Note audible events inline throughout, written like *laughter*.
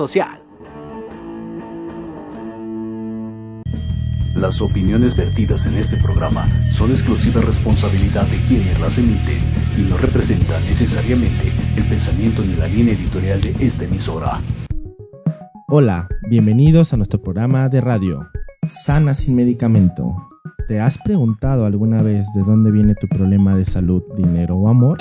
social. Las opiniones vertidas en este programa son exclusiva responsabilidad de quienes las emiten y no representan necesariamente el pensamiento ni la línea editorial de esta emisora. Hola, bienvenidos a nuestro programa de radio, Sana sin medicamento. ¿Te has preguntado alguna vez de dónde viene tu problema de salud, dinero o amor?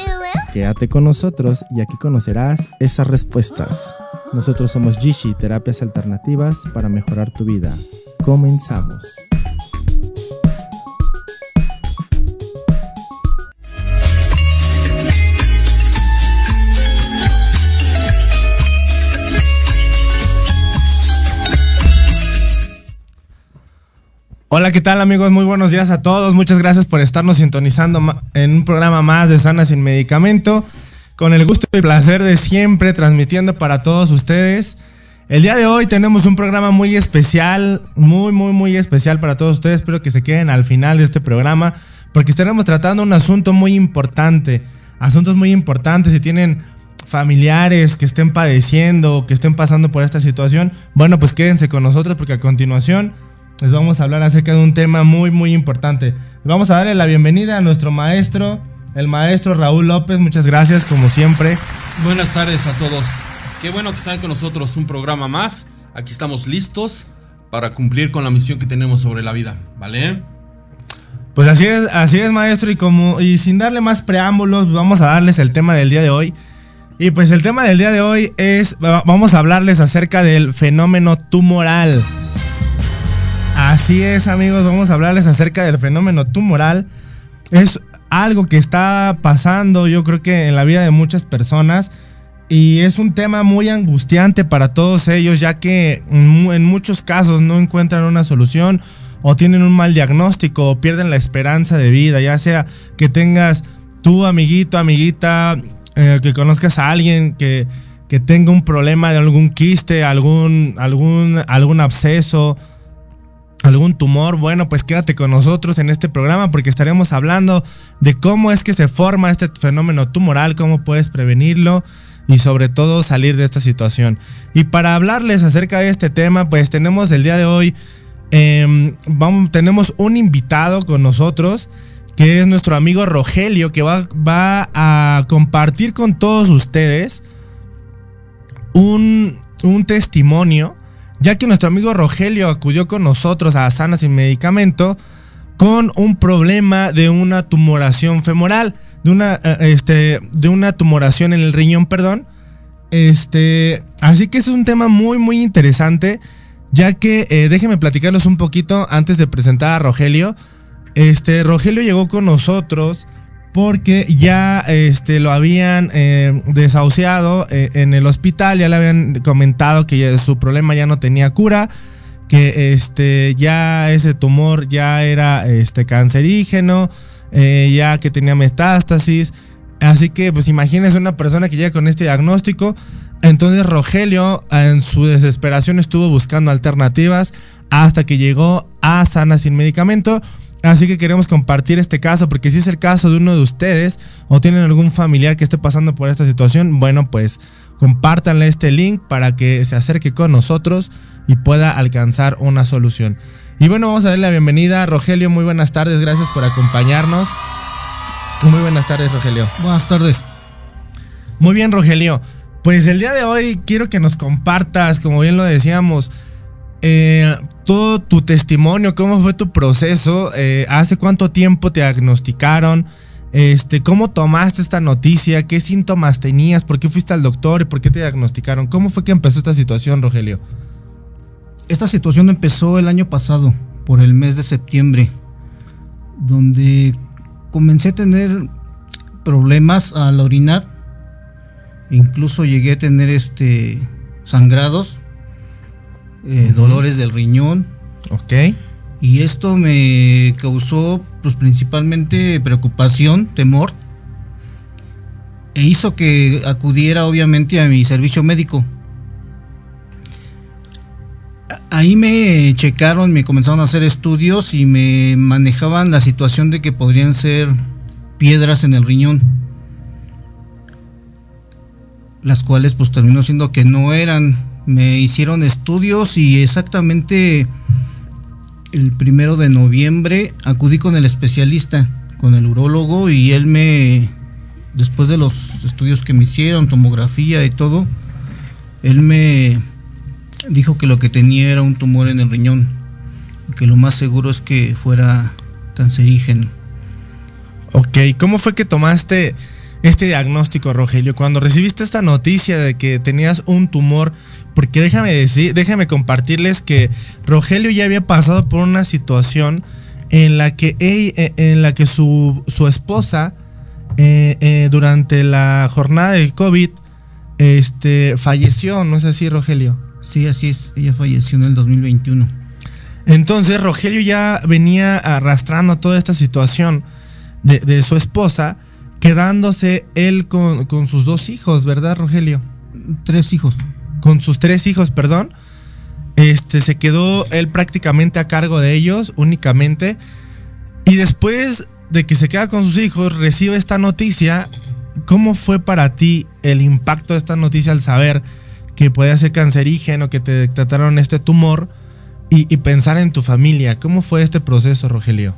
Quédate con nosotros y aquí conocerás esas respuestas. Nosotros somos Gishi, terapias alternativas para mejorar tu vida. Comenzamos. Hola, ¿qué tal amigos? Muy buenos días a todos. Muchas gracias por estarnos sintonizando en un programa más de Sana sin Medicamento. Con el gusto y placer de siempre transmitiendo para todos ustedes. El día de hoy tenemos un programa muy especial, muy, muy, muy especial para todos ustedes. Espero que se queden al final de este programa porque estaremos tratando un asunto muy importante. Asuntos muy importantes. Si tienen familiares que estén padeciendo, que estén pasando por esta situación, bueno, pues quédense con nosotros porque a continuación les vamos a hablar acerca de un tema muy, muy importante. Vamos a darle la bienvenida a nuestro maestro, el maestro Raúl López. Muchas gracias, como siempre. Buenas tardes a todos. Qué bueno que están con nosotros un programa más. Aquí estamos listos para cumplir con la misión que tenemos sobre la vida, ¿vale? Pues así es, así es, maestro, y como y sin darle más preámbulos, vamos a darles el tema del día de hoy. Y pues el tema del día de hoy es vamos a hablarles acerca del fenómeno tumoral. Así es, amigos, vamos a hablarles acerca del fenómeno tumoral. Es algo que está pasando, yo creo que en la vida de muchas personas. Y es un tema muy angustiante para todos ellos, ya que en muchos casos no encuentran una solución o tienen un mal diagnóstico o pierden la esperanza de vida, ya sea que tengas tú, amiguito, amiguita, eh, que conozcas a alguien que, que, tenga un problema de algún quiste, algún, algún, algún absceso algún tumor, bueno, pues quédate con nosotros en este programa porque estaremos hablando de cómo es que se forma este fenómeno tumoral, cómo puedes prevenirlo y sobre todo salir de esta situación. Y para hablarles acerca de este tema, pues tenemos el día de hoy, em, vamos, tenemos un invitado con nosotros que es nuestro amigo Rogelio que va, va a compartir con todos ustedes un, un testimonio ya que nuestro amigo Rogelio acudió con nosotros a Sana sin medicamento con un problema de una tumoración femoral, de una, eh, este, de una tumoración en el riñón, perdón. Este, así que es un tema muy, muy interesante, ya que eh, déjenme platicarlos un poquito antes de presentar a Rogelio. Este, Rogelio llegó con nosotros porque ya este, lo habían eh, desahuciado eh, en el hospital, ya le habían comentado que su problema ya no tenía cura, que este, ya ese tumor ya era este, cancerígeno, eh, ya que tenía metástasis. Así que pues imagínense una persona que llega con este diagnóstico. Entonces Rogelio en su desesperación estuvo buscando alternativas hasta que llegó a Sana sin medicamento Así que queremos compartir este caso porque si es el caso de uno de ustedes o tienen algún familiar que esté pasando por esta situación, bueno, pues compártanle este link para que se acerque con nosotros y pueda alcanzar una solución. Y bueno, vamos a darle la bienvenida a Rogelio. Muy buenas tardes, gracias por acompañarnos. Muy buenas tardes, Rogelio. Buenas tardes. Muy bien, Rogelio. Pues el día de hoy quiero que nos compartas, como bien lo decíamos, eh, todo tu testimonio, cómo fue tu proceso, eh, hace cuánto tiempo te diagnosticaron, este, cómo tomaste esta noticia, qué síntomas tenías, por qué fuiste al doctor y por qué te diagnosticaron. ¿Cómo fue que empezó esta situación, Rogelio? Esta situación empezó el año pasado, por el mes de septiembre, donde comencé a tener problemas al orinar. Incluso llegué a tener este sangrados eh, dolores del riñón. Ok. Y esto me causó pues principalmente preocupación, temor. E hizo que acudiera obviamente a mi servicio médico. Ahí me checaron, me comenzaron a hacer estudios y me manejaban la situación de que podrían ser piedras en el riñón. Las cuales pues terminó siendo que no eran Me hicieron estudios y exactamente el primero de noviembre acudí con el especialista, con el urólogo, y él me, después de los estudios que me hicieron, tomografía y todo, él me dijo que lo que tenía era un tumor en el riñón y que lo más seguro es que fuera cancerígeno. Ok, ¿cómo fue que tomaste este diagnóstico, Rogelio? Cuando recibiste esta noticia de que tenías un tumor, porque déjame decir, déjame compartirles que Rogelio ya había pasado por una situación en la que, eh, en la que su, esposa eh, eh, durante la jornada del COVID este, falleció, ¿no es así, Rogelio? Sí, así es, ella falleció en el 2021. Entonces Rogelio ya venía arrastrando toda esta situación de, su esposa, quedándose él con, con, sus dos hijos, ¿verdad, Rogelio? Tres hijos. Con sus tres hijos, perdón. Este se quedó él prácticamente a cargo de ellos, únicamente. Y después de que se queda con sus hijos, recibe esta noticia. ¿Cómo fue para ti el impacto de esta noticia al saber que podía ser cancerígeno, que te trataron este tumor y, y pensar en tu familia? ¿Cómo fue este proceso, Rogelio?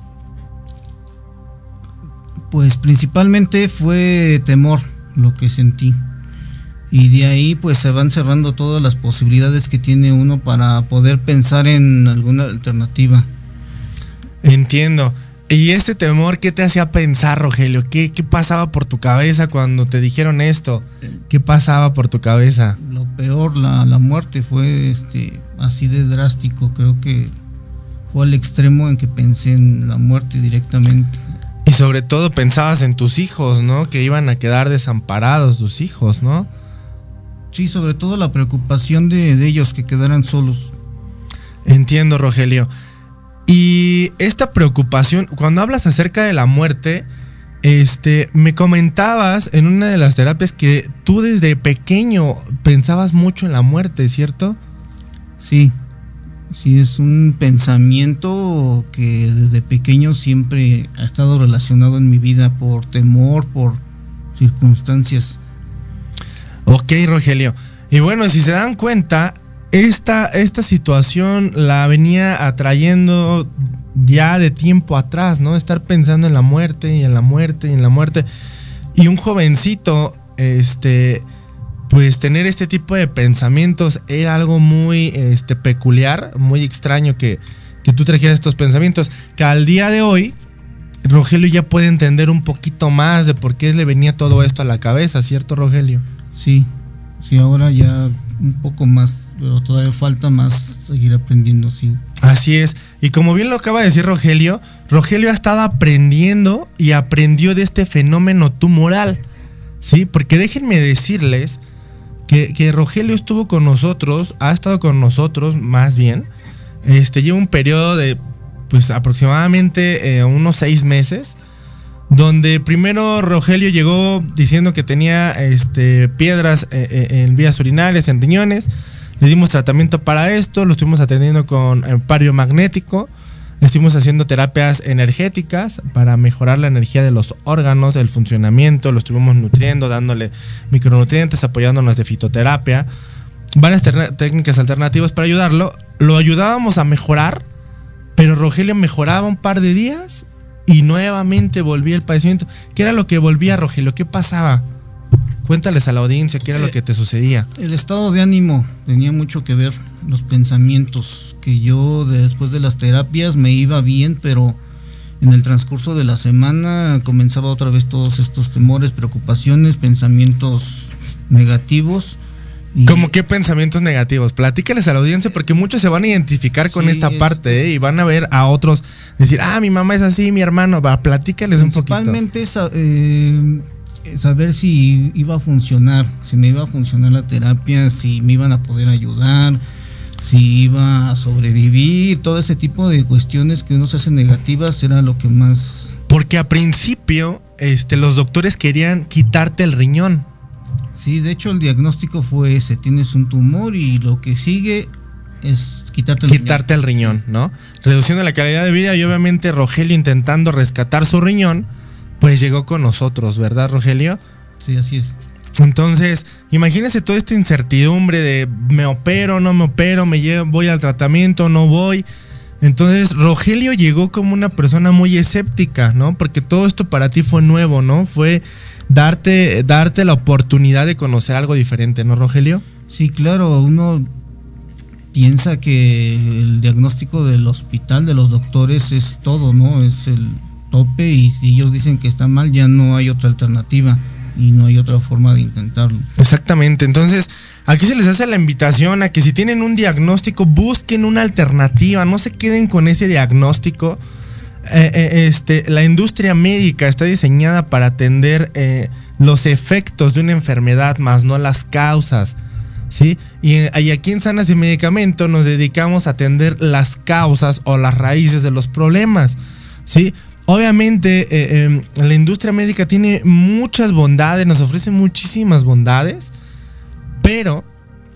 Pues principalmente fue temor lo que sentí. Y de ahí pues se van cerrando todas las posibilidades que tiene uno para poder pensar en alguna alternativa. Entiendo. ¿Y este temor qué te hacía pensar, Rogelio? ¿Qué, ¿Qué, pasaba por tu cabeza cuando te dijeron esto? ¿Qué pasaba por tu cabeza? Lo peor, la, la muerte fue este, así de drástico. Creo que fue al extremo en que pensé en la muerte directamente. Y sobre todo pensabas en tus hijos, ¿no? Que iban a quedar desamparados tus hijos, ¿no? Sí, sobre todo la preocupación de, ellos que quedaran solos. Entiendo, Rogelio. Y esta preocupación, cuando hablas acerca de la muerte, este, me comentabas en una de las terapias que tú desde pequeño pensabas mucho en la muerte, ¿cierto? Sí, Sí, es un pensamiento que desde pequeño siempre ha estado relacionado en mi vida por temor, por circunstancias. Ok, Rogelio. Y bueno, si se dan cuenta, esta, esta situación la venía atrayendo ya de tiempo atrás, ¿no? Estar pensando en la muerte y en la muerte y en la muerte. Y un jovencito, este pues tener este tipo de pensamientos era algo muy este, peculiar, muy extraño que, que tú trajeras estos pensamientos, que al día de hoy Rogelio ya puede entender un poquito más de por qué le venía todo esto a la cabeza, ¿cierto Rogelio? Sí, sí, ahora ya un poco más, pero todavía falta más seguir aprendiendo, sí. Así es, y como bien lo acaba de decir Rogelio, Rogelio ha estado aprendiendo y aprendió de este fenómeno tumoral, ¿sí? Porque déjenme decirles que, Rogelio estuvo con nosotros, ha estado con nosotros más bien, este, lleva un periodo de pues aproximadamente eh, unos seis meses, donde primero Rogelio llegó diciendo que tenía este, piedras eh, eh, en vías urinarias, en riñones, le dimos tratamiento para esto, lo estuvimos atendiendo con pario magnético, Estuvimos haciendo terapias energéticas para mejorar la energía de los órganos, el funcionamiento, lo estuvimos nutriendo, dándole micronutrientes, apoyándonos de fitoterapia, varias técnicas alternativas para ayudarlo. Lo ayudábamos a mejorar, pero Rogelio mejoraba un par de días y nuevamente volvía el padecimiento. ¿Qué era lo que volvía Rogelio? ¿Qué pasaba? Cuéntales a la audiencia qué era lo eh, que te sucedía. El estado de ánimo tenía mucho que ver, los pensamientos, que yo después de las terapias me iba bien, pero en el transcurso de la semana comenzaba otra vez todos estos temores, preocupaciones, pensamientos negativos. ¿Cómo qué pensamientos negativos? Platícales a la audiencia porque muchos se van a identificar con esta parte ¿eh? y van a ver a otros decir, ah, mi mamá es así, mi hermano, va, platícales un poquito. Principalmente eh, saber si iba a funcionar, si me iba a funcionar la terapia, si me iban a poder ayudar, si iba a sobrevivir, todo ese tipo de cuestiones que uno se hace negativas era lo que más... Porque a principio este, los doctores querían quitarte el riñón. Sí, de hecho el diagnóstico fue ese, tienes un tumor y lo que sigue es quitarte el quitarte el riñón, ¿no? Reduciendo la calidad de vida y obviamente Rogelio intentando rescatar su riñón, pues llegó con nosotros, ¿verdad, Rogelio? Sí, así es. Entonces, imagínense toda esta incertidumbre de me opero, no me opero, me llevo, voy al tratamiento, no voy. Entonces, Rogelio llegó como una persona muy escéptica, ¿no? Porque todo esto para ti fue nuevo, ¿no? Fue darte, darte la oportunidad de conocer algo diferente, ¿no, Rogelio? Sí, claro, uno piensa que el diagnóstico del hospital, de los doctores, es todo, ¿no? Es el tope y si ellos dicen que está mal, ya no hay otra alternativa y no hay otra forma de intentarlo. Exactamente, entonces aquí se les hace la invitación a que si tienen un diagnóstico, busquen una alternativa, no se queden con ese diagnóstico. Eh, eh, este, la industria médica está diseñada para atender eh, los efectos de una enfermedad, más no las causas. ¿sí? Y, aquí en Sanas y Medicamento nos dedicamos a atender las causas o las raíces de los problemas. ¿sí? Obviamente em, la industria médica tiene muchas bondades, nos ofrece muchísimas bondades, pero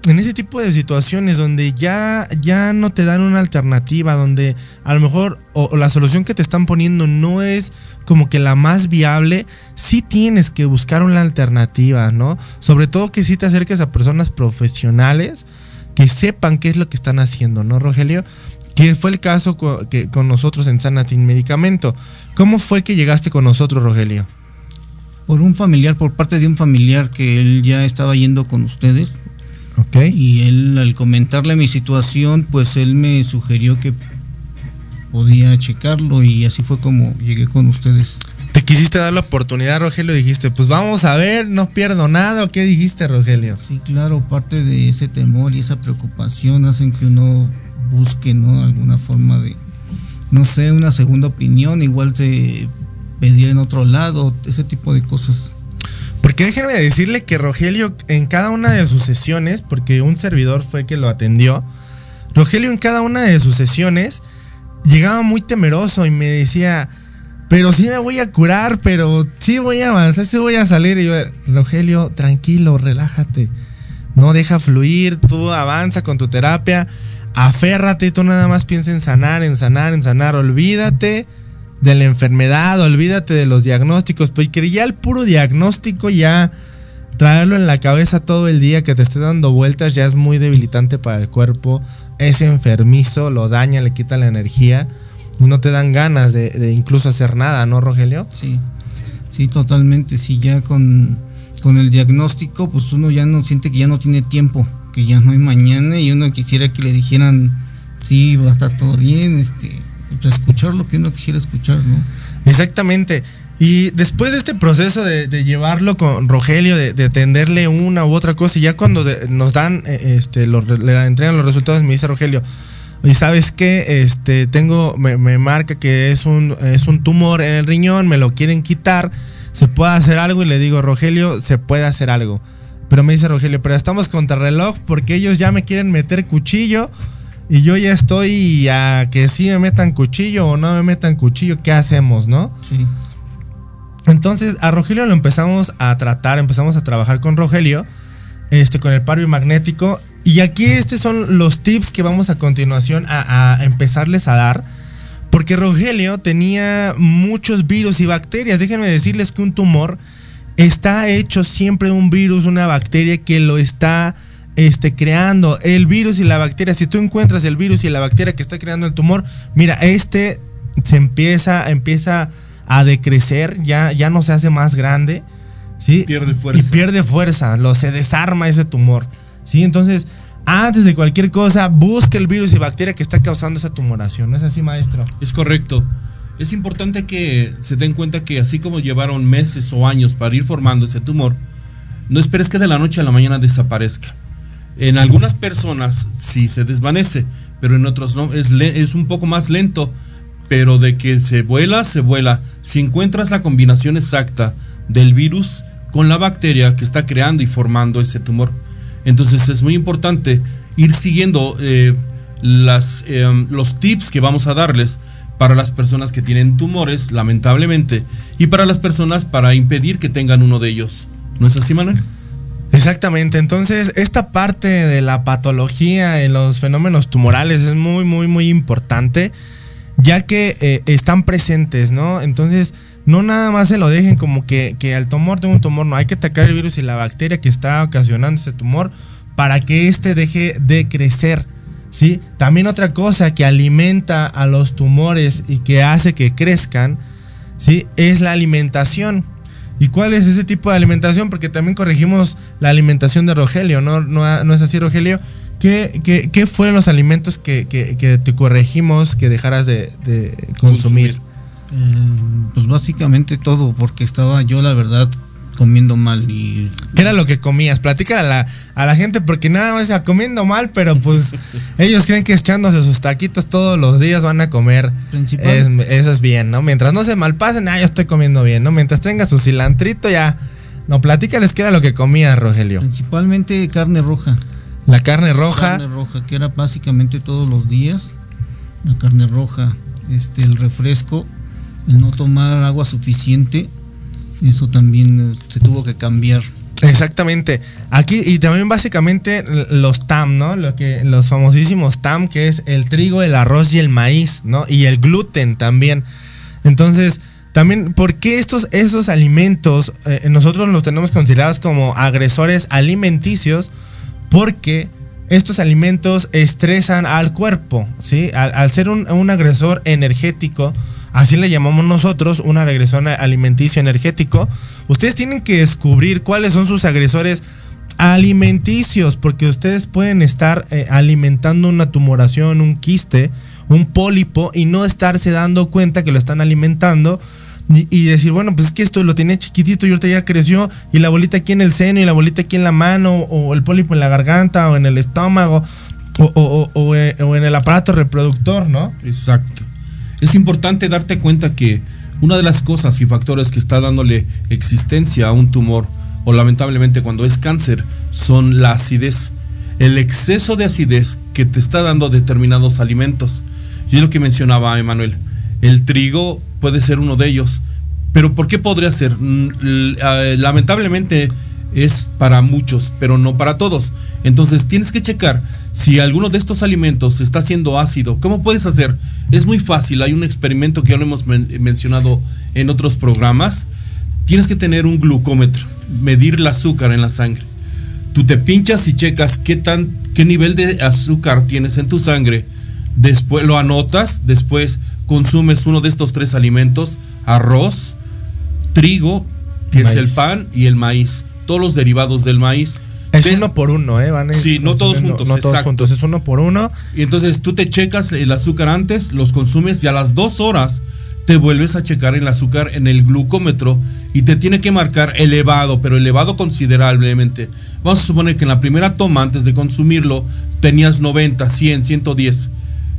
en ese tipo de situaciones donde ya, ya no te dan una alternativa, donde a lo mejor o, la solución que te están poniendo no es como que la más viable, sí tienes que buscar una alternativa, ¿no? Sobre todo que sí te acerques a personas profesionales que sepan qué es lo que están haciendo, ¿no, Rogelio? Que fue el caso con, que, con nosotros en Sana Sin Medicamento. ¿Cómo fue que llegaste con nosotros, Rogelio? Por un familiar, por parte de un familiar que él ya estaba yendo con ustedes y él, al comentarle mi situación, pues él me sugirió que podía checarlo y así fue como llegué con ustedes. ¿Te quisiste dar la oportunidad, Rogelio? Dijiste, pues vamos a ver, no pierdo nada. ¿O qué dijiste, Rogelio? Sí, claro, parte de ese temor y esa preocupación hacen que uno busque, ¿no? Alguna forma de, no sé, una segunda opinión, igual se pedir en otro lado, ese tipo de cosas. Porque déjenme decirle que Rogelio en cada una de sus sesiones, porque un servidor fue que lo atendió, Rogelio en cada una de sus sesiones llegaba muy temeroso y me decía, pero sí me voy a curar, pero sí voy a avanzar, sí voy a salir. Y yo, Rogelio, tranquilo, relájate. No deja fluir, tú avanza con tu terapia, aférrate, tú nada más piensa en sanar, en sanar, en sanar, olvídate de la enfermedad, olvídate de los diagnósticos, porque ya el puro diagnóstico ya traerlo en la cabeza todo el día que te esté dando vueltas ya es muy debilitante para el cuerpo, es enfermizo, lo daña, le quita la energía. No te dan ganas de, incluso hacer nada, ¿no, Rogelio? Sí, sí, totalmente, sí, ya con, con el diagnóstico pues uno ya no siente que ya no tiene tiempo, que ya no hay mañana y uno quisiera que le dijeran, sí, va a estar todo bien, este escuchar lo que uno quisiera escuchar, ¿no? Exactamente. Y después de este proceso de, llevarlo con Rogelio, de, atenderle una u otra cosa, y ya cuando nos dan, eh, este, le entregan los resultados, me dice Rogelio, y sabes qué, este, tengo, me, marca que es un, es un tumor en el riñón, me lo quieren quitar, se puede hacer algo, y le digo, Rogelio, se puede hacer algo. Pero me dice Rogelio, pero estamos contra reloj porque ellos ya me quieren meter cuchillo y yo ya estoy a que si me metan cuchillo o no me metan cuchillo, ¿qué hacemos, no? Sí. Entonces a Rogelio lo empezamos a tratar, empezamos a trabajar con Rogelio, este, con el paro magnético. Y aquí estos son los tips que vamos a continuación a, a empezarles a dar. Porque Rogelio tenía muchos virus y bacterias. Déjenme decirles que un tumor está hecho siempre un virus, una bacteria que lo está este, creando el virus y la bacteria. Si tú encuentras el virus y la bacteria que está creando el tumor, mira, este se empieza, empieza a decrecer, ya, ya no se hace más grande, ¿sí? Pierde fuerza. Y pierde fuerza, lo, se desarma ese tumor, ¿sí? Entonces, antes de cualquier cosa, busque el virus y bacteria que está causando esa tumoración. ¿No es así, maestro? Es correcto. Es importante que se den cuenta que así como llevaron meses o años para ir formando ese tumor, no esperes que de la noche a la mañana desaparezca. En algunas personas sí se desvanece, pero en otros no. Es, un poco más lento, pero de que se vuela, se vuela. Si encuentras la combinación exacta del virus con la bacteria que está creando y formando ese tumor. Entonces es muy importante ir siguiendo eh, em, los tips que vamos a darles para las personas que tienen tumores, lamentablemente, y para las personas para impedir que tengan uno de ellos. ¿No es así, Manuel? Exactamente, entonces esta parte de la patología en los fenómenos tumorales es muy, muy, muy importante, ya que eh, están presentes, ¿no? Entonces, no nada más se lo dejen como que, que al tumor tengo un tumor, no hay que atacar el virus y la bacteria que está ocasionando ese tumor para que éste deje de crecer. ¿Sí? También otra cosa que alimenta a los tumores y que hace que crezcan ¿sí? es la alimentación. ¿Y cuál es ese tipo de alimentación? Porque también corregimos la alimentación de Rogelio, ¿no, no, es así, Rogelio? ¿Qué, qué, fueron los alimentos que, te corregimos que dejaras de, consumir? Eh, pues básicamente todo, porque estaba yo, la verdad, comiendo mal y... ¿Qué era lo que comías? Platícala a la, a la gente porque nada más comiendo mal, pero pues *laughs* ellos creen que echándose sus taquitos todos los días van a comer. eso es bien, ¿no? Mientras no se malpasen, ah, yo estoy comiendo bien, ¿no? Mientras tenga su cilantrito ya... No, platícales qué era lo que comías, Rogelio. Principalmente carne roja. La carne roja. Carne roja, que era básicamente todos los días. La carne roja, este, el refresco, el no tomar agua suficiente eso también eh, se tuvo que cambiar. Exactamente. Aquí y también básicamente los TAM, ¿no? Lo que los famosísimos TAM que es el trigo, el arroz y el maíz, ¿no? Y el gluten también. Entonces, también ¿por qué estos esos alimentos eh, nosotros los tenemos considerados como agresores alimenticios? Porque estos alimentos estresan al cuerpo, ¿sí? Al, ser un, un agresor energético, Así le llamamos nosotros una regresión alimenticio energético. Ustedes tienen que descubrir cuáles son sus agresores alimenticios, porque ustedes pueden estar eh, alimentando una tumoración, un quiste, un pólipo y no estarse dando cuenta que lo están alimentando. Y, decir, bueno, pues es que esto lo tenía chiquitito y ahorita ya creció y la bolita aquí en el seno y la bolita aquí en la mano o el pólipo en la garganta o en el estómago o, o eh, en el aparato reproductor, ¿no? Exacto. Es importante darte cuenta que una de las cosas y factores que está dándole existencia a un tumor, o lamentablemente cuando es cáncer, son la acidez. El exceso de acidez que te está dando determinados alimentos. Y es lo que mencionaba Emanuel. El trigo puede ser uno de ellos. Pero ¿por qué podría ser? Mm, eh, lamentablemente es para muchos, pero no para todos. Entonces tienes que checar si alguno de estos alimentos está siendo ácido. ¿Cómo puedes hacer? Es muy fácil, hay un experimento que ya lo hemos mencionado en otros programas. Tienes que tener un glucómetro, medir el azúcar en la sangre. Tú te pinchas y checas qué, tan, qué nivel de azúcar tienes en tu sangre. Después lo anotas, después consumes uno de estos tres alimentos, arroz, trigo, que es el pan y el maíz, todos los derivados del maíz. Es uno por uno, ¿eh? Van sí, no todos juntos. No todos juntos, es uno por uno. Y entonces tú te checas el azúcar antes, los consumes y a las dos horas te vuelves a checar el azúcar en el glucómetro y te tiene que marcar elevado, pero elevado considerablemente. Vamos a suponer que en la primera toma, antes de consumirlo, tenías 90, 100, 110.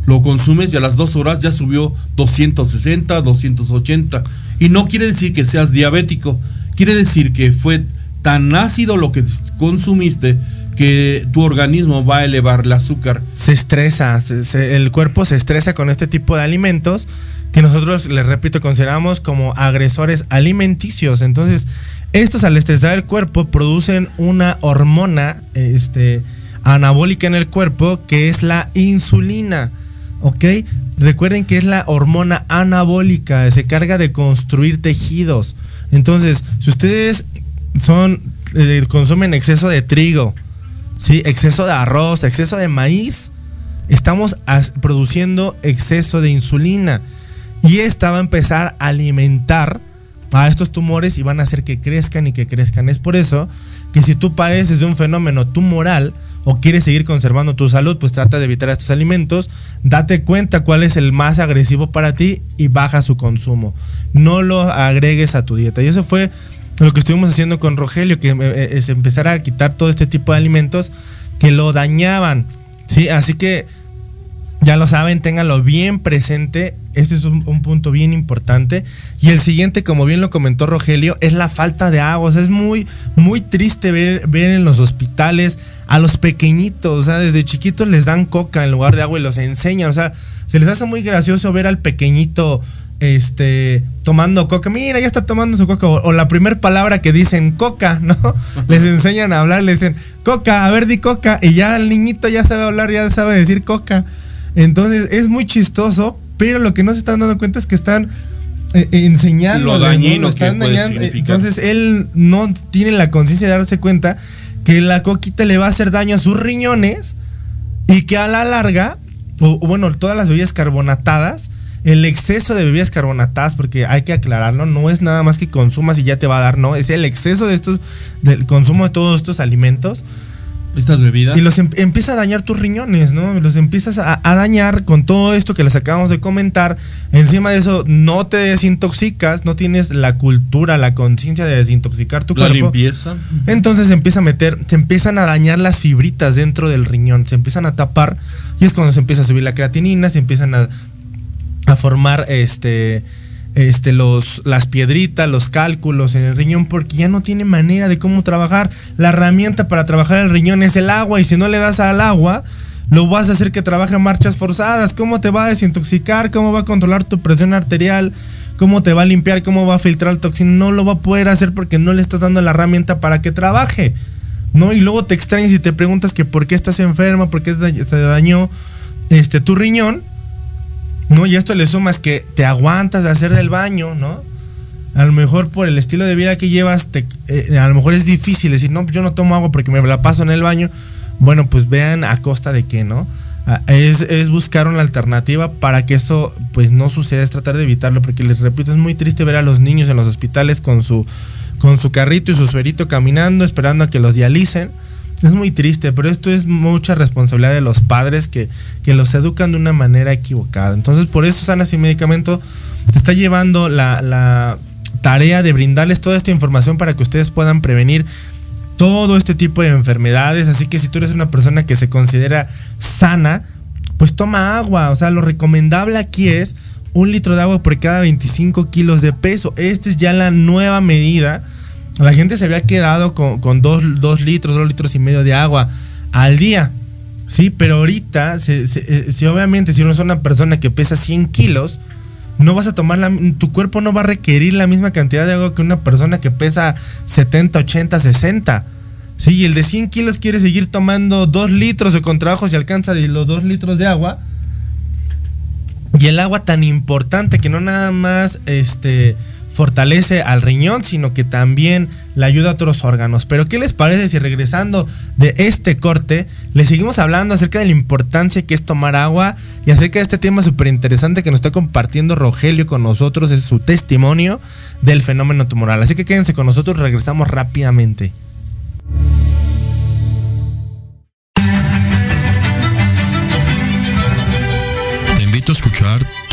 Lo consumes y a las dos horas ya subió 260, 280. Y no quiere decir que seas diabético, quiere decir que fue tan ácido lo que consumiste que tu organismo va a elevar el azúcar. Se estresa, el cuerpo se estresa con este tipo de alimentos que nosotros, les repito, consideramos como agresores alimenticios. Entonces, estos al estresar el cuerpo producen una hormona este, anabólica en el cuerpo que es la insulina. ¿Ok? Recuerden que es la hormona anabólica, se carga de construir tejidos. Entonces, si ustedes son eh, consumen exceso de trigo, ¿sí? exceso de arroz, exceso de maíz, estamos produciendo exceso de insulina. Y esta va a empezar a alimentar a estos tumores y van a hacer que crezcan y que crezcan. Es por eso que si tú padeces de un fenómeno tumoral o quieres seguir conservando tu salud, pues trata de evitar estos alimentos. Date cuenta cuál es el más agresivo para ti y baja su consumo. No lo agregues a tu dieta. Y eso fue lo que estuvimos haciendo con Rogelio, que eh, es empezar a quitar todo este tipo de alimentos que lo dañaban. ¿sí? Así que ya lo saben, ténganlo bien presente. Este es un, punto bien importante. Y el siguiente, como bien lo comentó Rogelio, es la falta de agua. es muy, muy triste ver, ver en los hospitales a los pequeñitos. O sea, desde chiquitos les dan coca en lugar de agua y los enseñan. O sea, se les hace muy gracioso ver al pequeñito este, tomando coca. Mira, ya está tomando su coca. O, la primera palabra que dicen coca, ¿no? *laughs* les enseñan a hablar, les dicen coca, a ver, di coca. Y ya el niñito ya sabe hablar, ya sabe decir coca. Entonces es muy chistoso, pero lo que no se están dando cuenta es que están eh, enseñando. Lo dañino que puede significar. Entonces él no tiene la conciencia de darse cuenta que la coquita le va a hacer daño a sus riñones y que a la larga, o, bueno, todas las bebidas carbonatadas, el exceso de bebidas carbonatadas, porque hay que aclararlo, no es nada más que consumas y ya te va a dar, no, es el exceso de estos, del consumo de todos estos alimentos estas bebidas. Y los em, empieza a dañar tus riñones, ¿no? Los empiezas a, dañar con todo esto que les acabamos de comentar. Encima de eso, no te desintoxicas, no tienes la cultura, la conciencia de desintoxicar tu la cuerpo. limpieza. Entonces se empieza a meter, se empiezan a dañar las fibritas dentro del riñón, se empiezan a tapar. Y es cuando se empieza a subir la creatinina, se empiezan a, a formar este este, los, las piedritas, los cálculos en el riñón, porque ya no tiene manera de cómo trabajar. La herramienta para trabajar el riñón es el agua, y si no le das al agua, lo vas a hacer que trabaje marchas forzadas. ¿Cómo te va a desintoxicar? ¿Cómo va a controlar tu presión arterial? ¿Cómo te va a limpiar? ¿Cómo va a filtrar el toxina? No lo va a poder hacer porque no le estás dando la herramienta para que trabaje. ¿No? Y luego te extrañas y te preguntas que por qué estás enferma, por qué se dañó este, tu riñón ¿no? Y esto le sumas que te aguantas de hacer del baño, ¿no? A lo mejor por el estilo de vida que llevas, eh, a lo mejor es difícil decir, no, yo no tomo agua porque me la paso en el baño. Bueno, pues vean a costa de qué, ¿no? Ah, es, buscar una alternativa para que eso pues no suceda, es tratar de evitarlo, porque les repito, es muy triste ver a los niños en los hospitales con su, con su carrito y su suerito caminando, esperando a que los dialicen es muy triste, pero esto es mucha responsabilidad de los padres que, los educan de una manera equivocada. Entonces, por eso Sanas y Medicamento te está llevando la, la tarea de brindarles toda esta información para que ustedes puedan prevenir todo este tipo de enfermedades. Así que si tú eres una persona que se considera sana, pues toma agua. O sea, lo recomendable aquí es un litro de agua por cada 25 kilos de peso. Esta es ya la nueva medida la gente se había quedado con, dos, litros, dos litros y medio de agua al día. Sí, pero ahorita, eh, si obviamente si uno es una persona que pesa 100 kilos, no vas a tomar la, tu cuerpo no va a requerir la misma cantidad de agua que una persona que pesa 70, 80, 60. Sí, y el de 100 kilos quiere seguir tomando 2 litros o con trabajo se alcanza de los 2 litros de agua. Y el agua tan importante que no nada más este fortalece al riñón, sino que también le ayuda a otros órganos. Pero ¿qué les parece si regresando de este corte, le seguimos hablando acerca de la importancia que es tomar agua y acerca de este tema súper interesante que nos está compartiendo Rogelio con nosotros, es su testimonio del fenómeno tumoral. Así que quédense con nosotros, regresamos rápidamente. Te invito a escuchar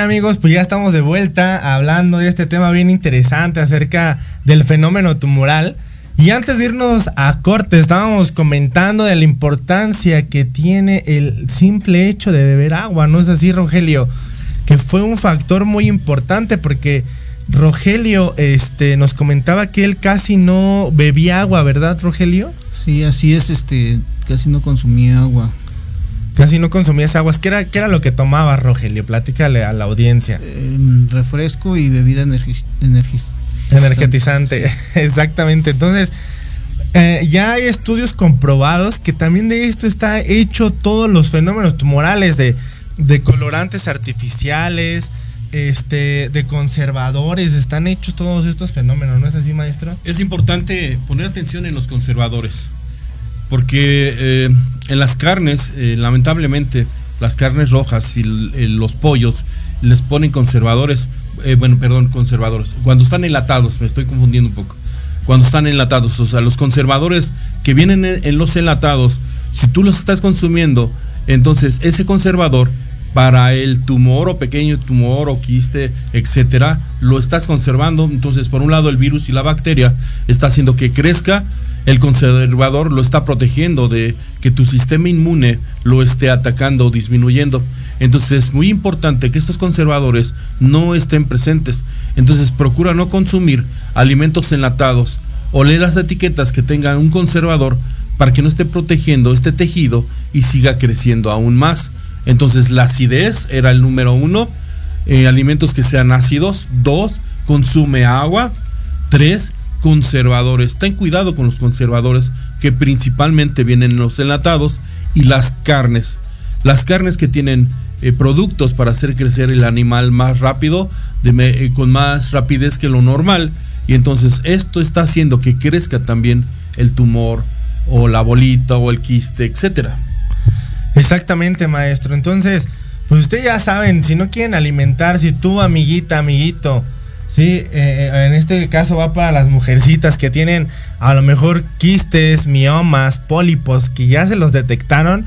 Amigos, pues ya estamos de vuelta hablando de este tema bien interesante acerca del fenómeno tumoral. Y antes de irnos a corte, estábamos comentando de la importancia que tiene el simple hecho de beber agua, ¿no es así, Rogelio? Que fue un factor muy importante porque Rogelio este, nos comentaba que él casi no bebía agua, ¿verdad, Rogelio? Sí, así es, este, casi no consumía agua. Casi no consumías aguas. ¿Qué era, qué era lo que tomaba Rogelio? Platícale a la audiencia. Refresco y bebida energetizante. *laughs* Exactamente. Entonces, eh, ya hay estudios comprobados que también de esto está hecho todos los fenómenos tumorales de, de colorantes artificiales, este, de conservadores, están hechos todos estos fenómenos, ¿no es así, maestro? Es importante poner atención en los conservadores, porque eh, en las carnes, eh, lamentablemente, las carnes rojas y los pollos les ponen conservadores, eh, bueno, perdón, conservadores. Cuando están enlatados, me estoy confundiendo un poco. Cuando están enlatados, o sea, los conservadores que vienen en, los enlatados, si tú los estás consumiendo, entonces ese conservador para el tumor o pequeño tumor o quiste, etcétera, lo estás conservando. Entonces, por un lado, el virus y la bacteria está haciendo que crezca el conservador lo está protegiendo de que tu sistema inmune lo esté atacando o disminuyendo. Entonces es muy importante que estos conservadores no estén presentes. Entonces procura no consumir alimentos enlatados o lee las etiquetas que tengan un conservador para que no esté protegiendo este tejido y siga creciendo aún más. Entonces la acidez era el número uno. Eh, alimentos que sean ácidos. Dos, consume agua. Tres, conservadores. Ten cuidado con los conservadores que principalmente vienen en los enlatados y las carnes. Las carnes que tienen eh, productos para hacer crecer el animal más rápido, eh, con más rapidez que lo normal. Y entonces esto está haciendo que crezca también el tumor o la bolita o el quiste, etcétera. Exactamente, maestro. Entonces, pues ustedes ya saben, si no quieren alimentar, si tú, amiguita, amiguito, Sí, eh, en este caso va para las mujercitas que tienen a lo mejor quistes, miomas, pólipos que ya se los detectaron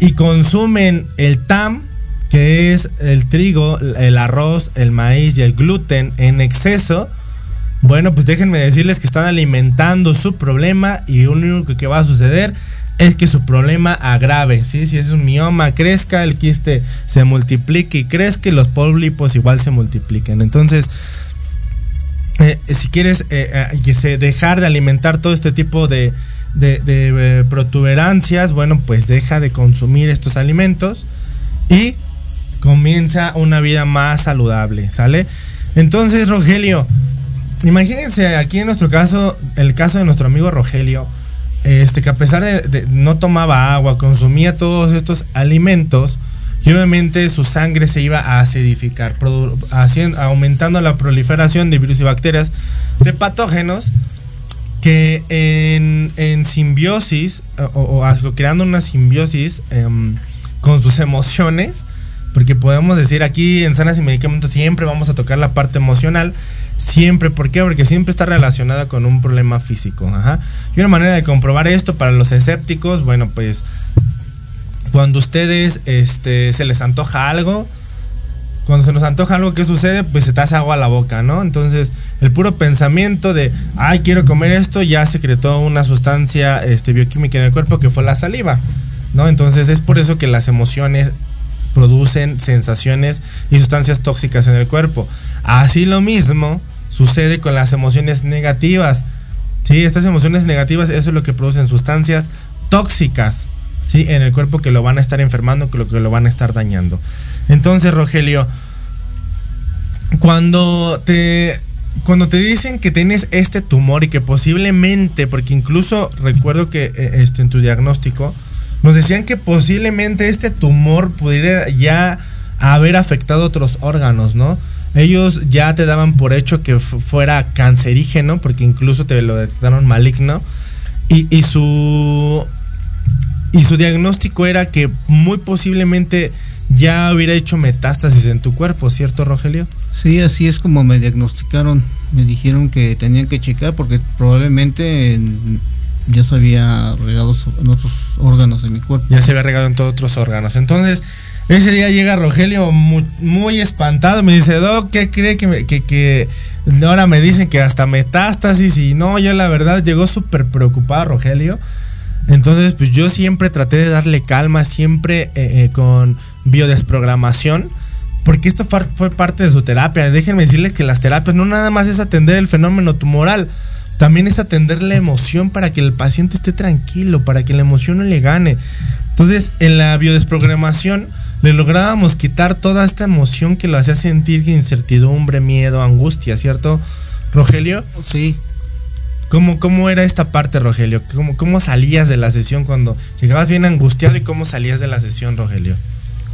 y consumen el TAM, que es el trigo, el arroz, el maíz y el gluten en exceso. Bueno, pues déjenme decirles que están alimentando su problema y lo único que va a suceder es que su problema agrave, ¿sí? Si es un mioma, crezca, el quiste se multiplique y crezca y los pólipos igual se multipliquen. Entonces, eh, si quieres eh, eh, dejar de alimentar todo este tipo de, protuberancias, bueno, pues deja de consumir estos alimentos y comienza una vida más saludable, ¿sale? Entonces, Rogelio, imagínense aquí en nuestro caso, el caso de nuestro amigo Rogelio, este que a pesar de no tomaba agua, consumía todos estos alimentos, y obviamente su sangre se iba a acidificar, haciendo, aumentando la proliferación de virus y bacterias de patógenos que en, simbiosis o, creando una simbiosis em, con sus emociones, porque podemos decir aquí en Sanas y Medicamentos siempre vamos a tocar la parte emocional, siempre, ¿por qué? Porque siempre está relacionada con un problema físico. Y una manera de comprobar esto para los escépticos, bueno, pues cuando ustedes este, se les antoja algo, cuando se nos antoja algo, ¿qué sucede? Pues se te hace agua a la boca, ¿no? Entonces, el puro pensamiento de, ay, quiero comer esto, ya secretó una sustancia este, bioquímica en el cuerpo que fue la saliva, ¿no? Entonces, es por eso que las emociones producen sensaciones y sustancias tóxicas en el cuerpo. Así lo mismo sucede con las emociones negativas. Sí, estas emociones negativas, eso es lo que producen sustancias tóxicas ¿sí? En el cuerpo que lo van a estar enfermando, que lo, que lo van a estar dañando. Entonces, Rogelio, cuando te, cuando te dicen que tienes este tumor y que posiblemente, porque incluso recuerdo que eh, este, en tu diagnóstico, nos decían que posiblemente este tumor pudiera ya haber afectado otros órganos, ¿no? ellos ya te daban por hecho que fuera cancerígeno, porque incluso te lo detectaron maligno. Y, y, su. Y su diagnóstico era que muy posiblemente ya hubiera hecho metástasis en tu cuerpo, ¿cierto, Rogelio? Sí, así es como me diagnosticaron. Me dijeron que tenían que checar porque probablemente ya se había regado en otros órganos de mi cuerpo. Ya se había regado en todos otros órganos. Entonces, ese día llega Rogelio muy, espantado. Me dice, Doc, ¿qué cree que, que, que, ahora me dicen que hasta metástasis? Y no, yo la verdad llegó súper preocupado Rogelio. Entonces, pues yo siempre traté de darle calma, siempre eh, eh, con biodesprogramación, porque esto fue parte de su terapia. Déjenme decirles que las terapias no nada más es atender el fenómeno tumoral, también es atender la emoción para que el paciente esté tranquilo, para que la emoción no le gane. Entonces, en la biodesprogramación le lográbamos quitar toda esta emoción que lo hacía sentir incertidumbre, miedo, angustia, ¿cierto, Rogelio? Sí. ¿Cómo, cómo era esta parte, Rogelio? ¿Cómo, ¿Cómo salías de la sesión cuando llegabas bien angustiado y cómo salías de la sesión, Rogelio?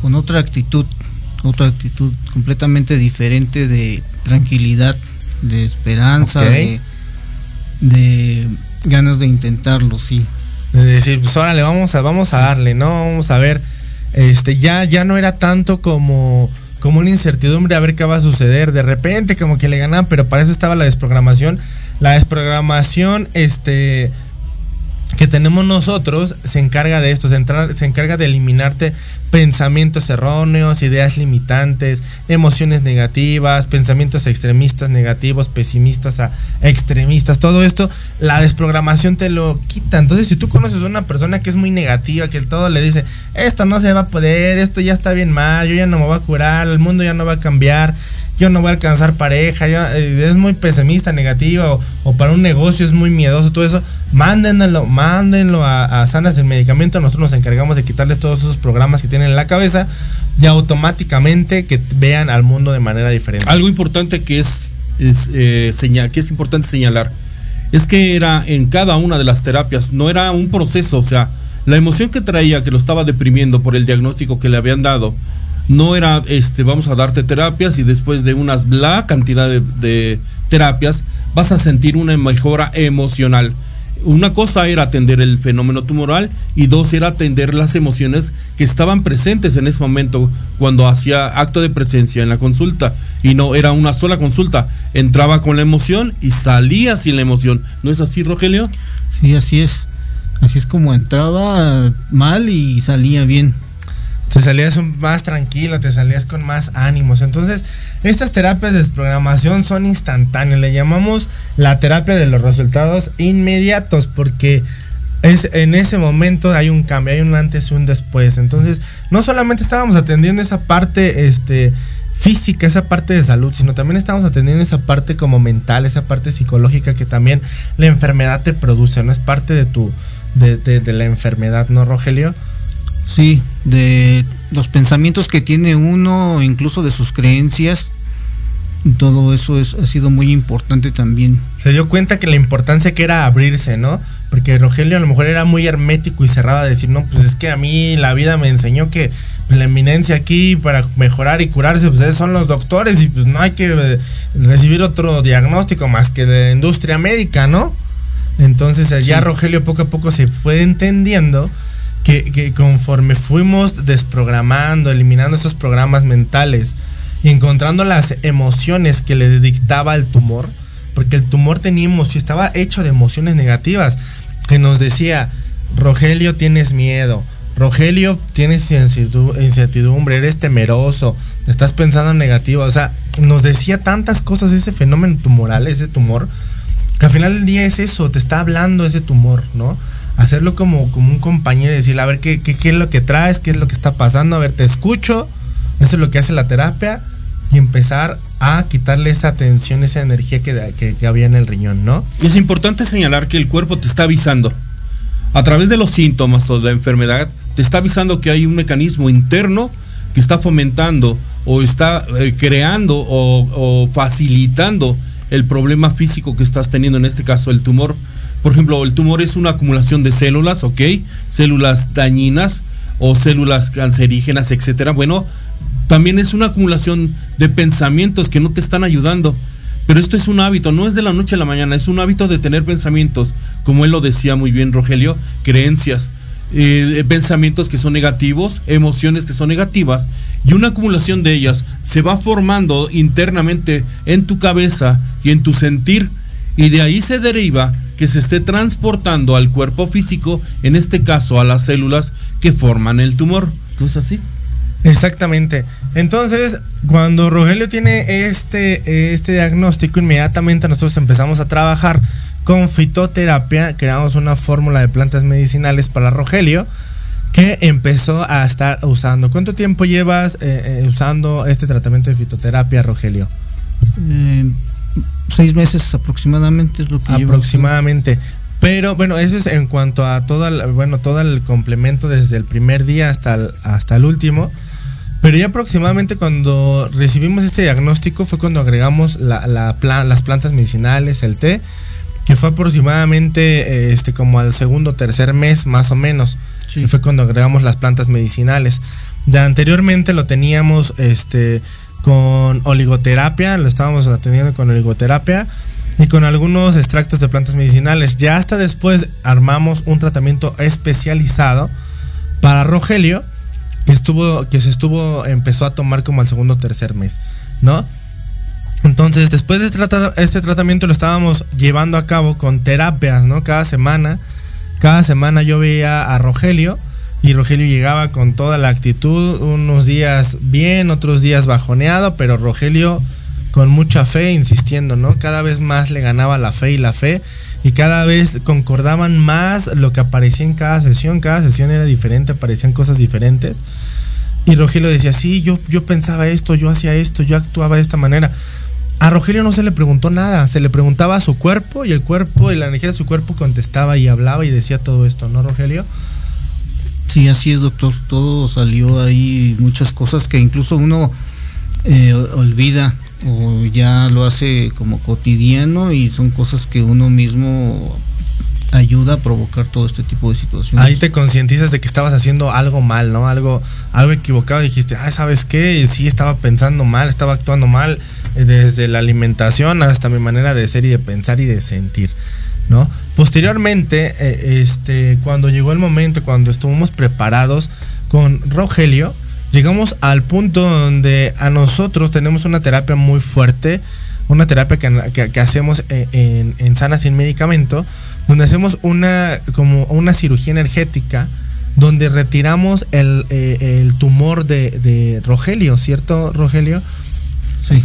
Con otra actitud, otra actitud completamente diferente de tranquilidad, de esperanza, de, de ganas de intentarlo, sí. De decir, pues órale, vamos a, vamos a darle, ¿no? Vamos a ver este, ya, ya no era tanto como, como una incertidumbre a ver qué va a suceder. De repente como que le ganaban, pero para eso estaba la desprogramación. La desprogramación, este, que tenemos nosotros se encarga de esto, se, se, encarga de eliminarte pensamientos erróneos, ideas limitantes, emociones negativas, pensamientos extremistas negativos, pesimistas a extremistas, todo esto, la desprogramación te lo quita. Entonces, si tú conoces a una persona que es muy negativa, que todo le dice, esto no se va a poder, esto ya está bien mal, yo ya no me voy a curar, el mundo ya no va a cambiar, yo no voy a alcanzar pareja, eh, es muy pesimista, negativa, o, para un negocio es muy miedoso, todo eso, mándenlo, mándenlo a, Sanas del Medicamento, nosotros nos encargamos de quitarles todos esos programas que tienen en la cabeza y automáticamente que vean al mundo de manera diferente. Algo importante que es, es eh, que es importante señalar es que era en cada una de las terapias, no era un proceso, o sea, la emoción que traía, que lo estaba deprimiendo por el diagnóstico que le habían dado, no era, este, vamos a darte terapias y después de unas bla cantidad de, terapias vas a sentir una mejora emocional. Una cosa era atender el fenómeno tumoral y dos era atender las emociones que estaban presentes en ese momento cuando hacía acto de presencia en la consulta. Y no era una sola consulta. Entraba con la emoción y salía sin la emoción. ¿No es así, Rogelio? Sí, así es. Así es como entraba mal y salía bien te salías más tranquilo, te salías con más ánimos. Entonces, estas terapias de desprogramación son instantáneas. Le llamamos la terapia de los resultados inmediatos porque es, en ese momento hay un cambio, hay un antes y un después. Entonces, no solamente estábamos atendiendo esa parte este, física, esa parte de salud, sino también estamos atendiendo esa parte como mental, esa parte psicológica que también la enfermedad te produce, no es parte de tu de, de la enfermedad, ¿no, Rogelio? Sí, de los pensamientos que tiene uno, incluso de sus creencias, todo eso es, ha sido muy importante también. Se dio cuenta que la importancia que era abrirse, ¿no? Porque Rogelio a lo mejor era muy hermético y cerrado a decir, no, pues es que a mí la vida me enseñó que la eminencia aquí para mejorar y curarse, pues son los doctores y pues no hay que eh, recibir otro diagnóstico más que de la industria médica, ¿no? Entonces ya Rogelio poco a poco se fue entendiendo que, conforme fuimos desprogramando, eliminando esos programas mentales y encontrando las emociones que le dictaba el tumor, porque el tumor tenía emoción, estaba hecho de emociones negativas, que nos decía, Rogelio tienes miedo, Rogelio tienes incertidumbre, eres temeroso, estás pensando en negativo, o sea, nos decía tantas cosas ese fenómeno tumoral, ese tumor, que al final del día es eso, te está hablando ese tumor, ¿no? Hacerlo como, como un compañero y decir, a ver ¿qué, qué, es lo que traes, qué es lo que está pasando, a ver, te escucho, eso es lo que hace la terapia y empezar a quitarle esa tensión, esa energía que, que, había en el riñón, ¿no? Y es importante señalar que el cuerpo te está avisando. A través de los síntomas de la enfermedad, te está avisando que hay un mecanismo interno que está fomentando o está eh, creando o, o facilitando el problema físico que estás teniendo, en este caso el tumor por ejemplo, el tumor es una acumulación de células, ¿ok? Células dañinas o células cancerígenas, etcétera. Bueno, también es una acumulación de pensamientos que no te están ayudando. Pero esto es un hábito, no es de la noche a la mañana, es un hábito de tener pensamientos, como él lo decía muy bien Rogelio, creencias, eh, pensamientos que son negativos, emociones que son negativas, y una acumulación de ellas se va formando internamente en tu cabeza y en tu sentir, y de ahí se deriva que se esté transportando al cuerpo físico, en este caso a las células que forman el tumor. ¿No es así? Exactamente. Entonces, cuando Rogelio tiene este, este diagnóstico, inmediatamente nosotros empezamos a trabajar con fitoterapia, creamos una fórmula de plantas medicinales para Rogelio que empezó a estar usando. ¿Cuánto tiempo llevas eh, eh, usando este tratamiento de fitoterapia, Rogelio? Eh, seis meses aproximadamente es lo que Aproximadamente. Pero bueno, eso es en cuanto a todo el, bueno, todo el complemento desde el primer día hasta el, hasta el último. Pero ya aproximadamente cuando recibimos este diagnóstico fue cuando agregamos la, las plantas medicinales, el té, que fue aproximadamente este, como al segundo o tercer mes más o menos. Y fue cuando agregamos las plantas medicinales. De anteriormente lo teníamos este, con oligoterapia, lo estábamos atendiendo con oligoterapia y con algunos extractos de plantas medicinales. Ya hasta después armamos un tratamiento especializado para Rogelio que estuvo que se estuvo empezó a tomar como al segundo o tercer mes, ¿no? Entonces, después de este tratamiento lo estábamos llevando a cabo con terapias, ¿no? Cada semana, cada semana yo veía a Rogelio y Rogelio llegaba con toda la actitud, unos días bien, otros días bajoneado, pero Rogelio con mucha fe, insistiendo, ¿no? Cada vez más le ganaba la fe y la fe y cada vez concordaban más lo que aparecía en cada sesión, cada sesión era diferente, aparecían cosas diferentes. Y Rogelio decía, sí, yo, yo pensaba esto, yo hacía esto, yo actuaba de esta manera. A Rogelio no se le preguntó nada, se le preguntaba a su cuerpo y el cuerpo y la energía de su cuerpo contestaba y hablaba y decía todo esto, ¿no, Rogelio? Sí, así es, doctor. Todo salió ahí, muchas cosas que incluso uno eh, olvida o ya lo hace como cotidiano y son cosas que uno mismo ayuda a provocar todo este tipo de situaciones. Ahí te concientizas de que estabas haciendo algo mal, ¿no? Algo, algo equivocado. Dijiste, ah, ¿sabes qué? Sí, estaba pensando mal, estaba actuando mal, eh, desde la alimentación hasta mi manera de ser y de pensar y de sentir, ¿no? Posteriormente, eh, este, cuando llegó el momento, cuando estuvimos preparados con Rogelio, llegamos al punto donde a nosotros tenemos una terapia muy fuerte, una terapia que, hacemos en, en, Sana Sin Medicamento, donde hacemos una, como una cirugía energética, donde retiramos el, eh, tumor de, Rogelio, ¿cierto, Rogelio? Sí.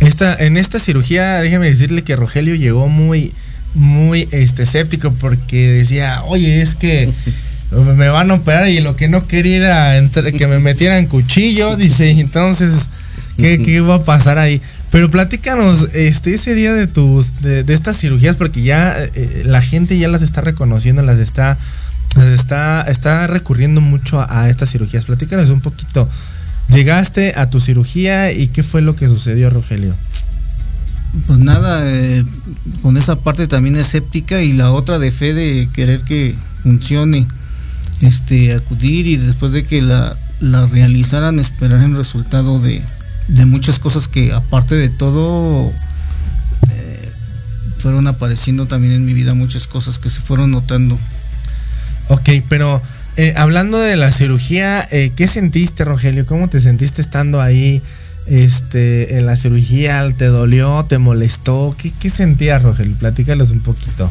Esta, en esta cirugía, déjeme decirle que Rogelio llegó muy, muy este, escéptico porque decía, oye, es que *laughs* me van a operar y lo que no quería era que me metieran cuchillo, dice, entonces, ¿qué, ¿qué, iba a pasar ahí? Pero platícanos, este, ese día de tus, de, estas cirugías, porque ya eh, la gente ya las está reconociendo, las está, está, está recurriendo mucho a, estas cirugías. Platícanos un poquito. Llegaste a tu cirugía y qué fue lo que sucedió, Rogelio. Pues nada, eh, con esa parte también escéptica y la otra de fe de querer que funcione este, acudir y después de que la, la realizaran esperar el resultado de, muchas cosas que aparte de todo eh, fueron apareciendo también en mi vida muchas cosas que se fueron notando. Ok, pero eh, hablando de la cirugía, ¿qué sentiste Rogelio? ¿Cómo te sentiste estando ahí este, en la cirugía? ¿Te dolió? ¿Te molestó? ¿Qué, qué sentías Rogelio? Platícalos un poquito.